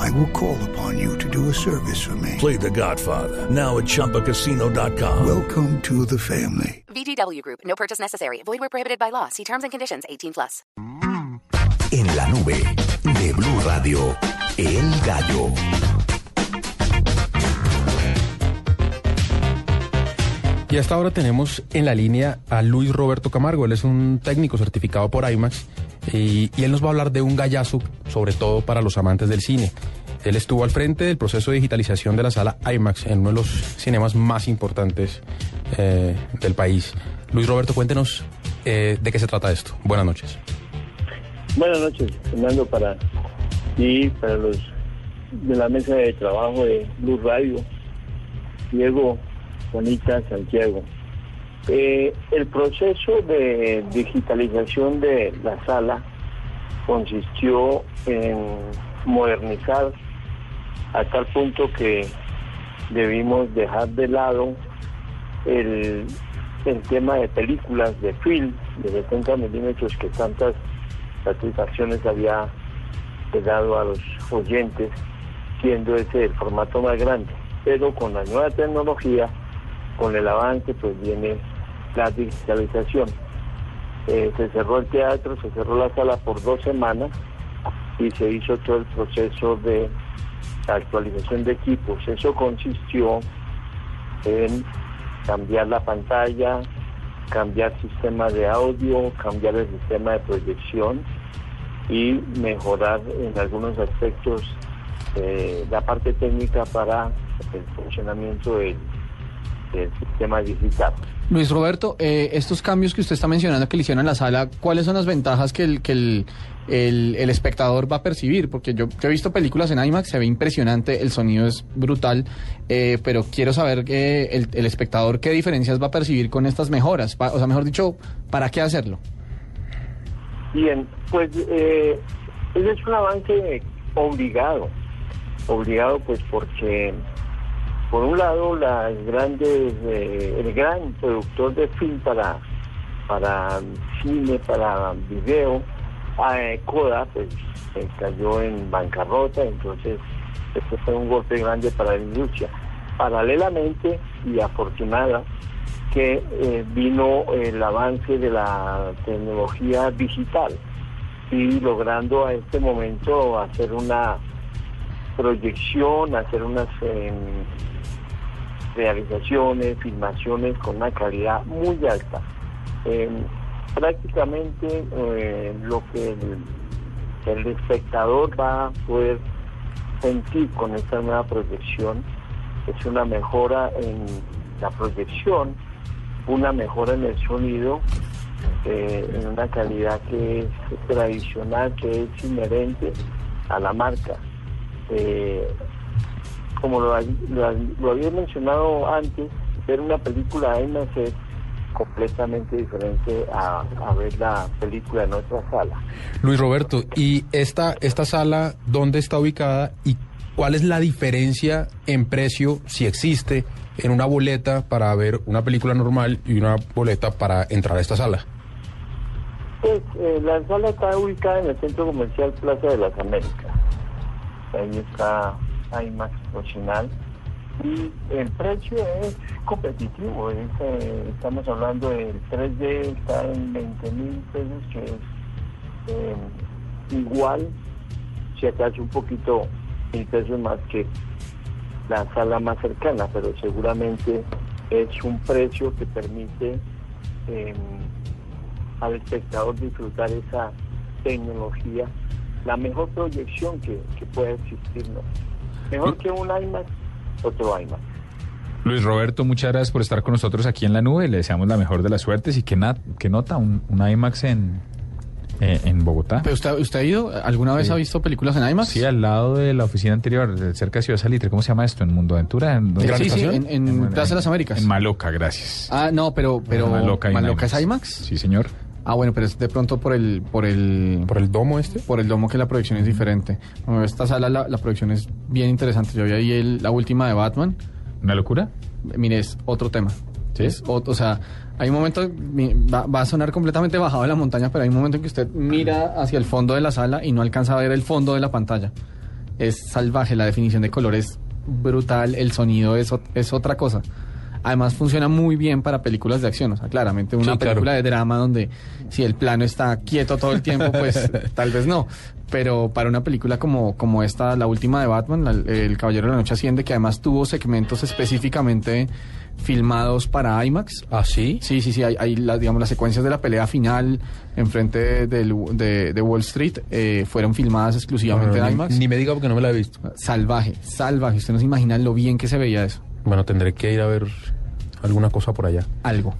I will call upon you to do a service for me. Play The Godfather now at ChumbaCasino.com. Welcome to the family. VGW Group. No purchase necessary. Void where prohibited by law. See terms and conditions. 18 plus. En la nube de Blue Radio, El Gallo. Y hasta ahora tenemos en la línea a Luis Roberto Camargo. Él es un técnico certificado por IMAX y, y, él nos va a hablar de un gallazo, sobre todo para los amantes del cine. Él estuvo al frente del proceso de digitalización de la sala IMAX en uno de los cinemas más importantes eh, del país. Luis Roberto, cuéntenos eh, de qué se trata esto. Buenas noches. Buenas noches, Fernando, para ti, para los de la mesa de trabajo de Blue Radio, Diego, Juanita, Santiago. Eh, el proceso de digitalización de la sala consistió en modernizar a tal punto que debimos dejar de lado el, el tema de películas de film de 70 milímetros que tantas satisfacciones había dado a los oyentes, siendo ese el formato más grande. Pero con la nueva tecnología, con el avance, pues viene la digitalización. Eh, se cerró el teatro, se cerró la sala por dos semanas y se hizo todo el proceso de actualización de equipos. Eso consistió en cambiar la pantalla, cambiar sistema de audio, cambiar el sistema de proyección y mejorar en algunos aspectos eh, la parte técnica para el funcionamiento del, del sistema digital. Luis Roberto, eh, estos cambios que usted está mencionando que le hicieron en la sala, ¿cuáles son las ventajas que el, que el, el, espectador va a percibir? Porque yo, yo, he visto películas en IMAX, se ve impresionante, el sonido es brutal, eh, pero quiero saber que el, el, espectador qué diferencias va a percibir con estas mejoras. O sea, mejor dicho, ¿para qué hacerlo? Bien, pues eh, es un avance obligado, obligado pues porque por un lado las grandes eh, el gran productor de film para para cine para video eh, Coda pues cayó en bancarrota entonces esto fue un golpe grande para la industria. Paralelamente y afortunada que eh, vino el avance de la tecnología digital y logrando a este momento hacer una proyección hacer unas realizaciones, filmaciones con una calidad muy alta. Eh, prácticamente eh, lo que el, el, espectador va a poder sentir con esta nueva proyección es una mejora en la proyección, una mejora en el sonido, eh, en una calidad que es tradicional, que es inherente a la marca como lo, lo, lo, había mencionado antes, ver una película IMAX es completamente diferente a, a, ver la película en otra sala. Luis Roberto, ¿y esta, esta sala dónde está ubicada y cuál es la diferencia en precio, si existe, en una boleta para ver una película normal y una boleta para entrar a esta sala? Pues eh, la sala está ubicada en el Centro Comercial Plaza de las Américas. Ahí está IMAX profesional. Y el precio es competitivo, es, eh, estamos hablando del 3D, está en 20 mil pesos, que es eh, igual, si acaso un poquito mil pesos más que la sala más cercana, pero seguramente es un precio que permite eh, al espectador disfrutar esa tecnología, la mejor proyección que, que pueda existir. ¿no? Mejor que un IMAX, otro IMAX. Luis Roberto, muchas gracias por estar con nosotros aquí en la nube. Le deseamos la mejor de las suertes. ¿Y qué, na qué nota un, un IMAX en, eh, en Bogotá. ¿Pero usted, usted ha ido? ¿Alguna vez Sí. ha visto películas en IMAX? Sí, al lado de la oficina anterior, cerca de Ciudad Salitre. ¿Cómo se llama esto? ¿En Mundo Aventura? ¿En sí, en, en Plaza de las Américas. En Maloca, gracias. Ah, no, pero, pero En Maloca, Maloca, en es IMAX. Sí, señor. Ah, bueno, pero es de pronto por el, por el, ¿Por el domo este? por el domo que la producción es diferente. Bueno, esta sala la, la producción es bien interesante. Yo vi ahí el- la última de Batman. ¿Una locura? Mire, es otro tema. ¿Sí? Es ot- o sea, hay un momento, va, va a sonar completamente bajado de la montaña, pero hay un momento en que usted mira hacia el fondo de la sala y no alcanza a ver el fondo de la pantalla. Es salvaje, la definición de color es brutal, el sonido es, es otra cosa. Además funciona muy bien para películas de acción, o sea, claramente una Sí, claro. película de drama donde si el plano está quieto todo el tiempo, pues tal vez no. Pero para una película como, como esta, la última de Batman, la- El Caballero de la Noche Asciende, que además tuvo segmentos específicamente filmados para IMAX. ¿Ah, sí? Sí, sí, sí, hay, hay las, digamos, las secuencias de la pelea final enfrente del- de, de Wall Street eh, fueron filmadas exclusivamente Bueno, en ni, IMAX. ni me diga porque no me la he visto. Salvaje, salvaje. Usted no se imagina lo bien que se veía eso. Bueno, tendré que ir a ver alguna cosa por allá. Algo.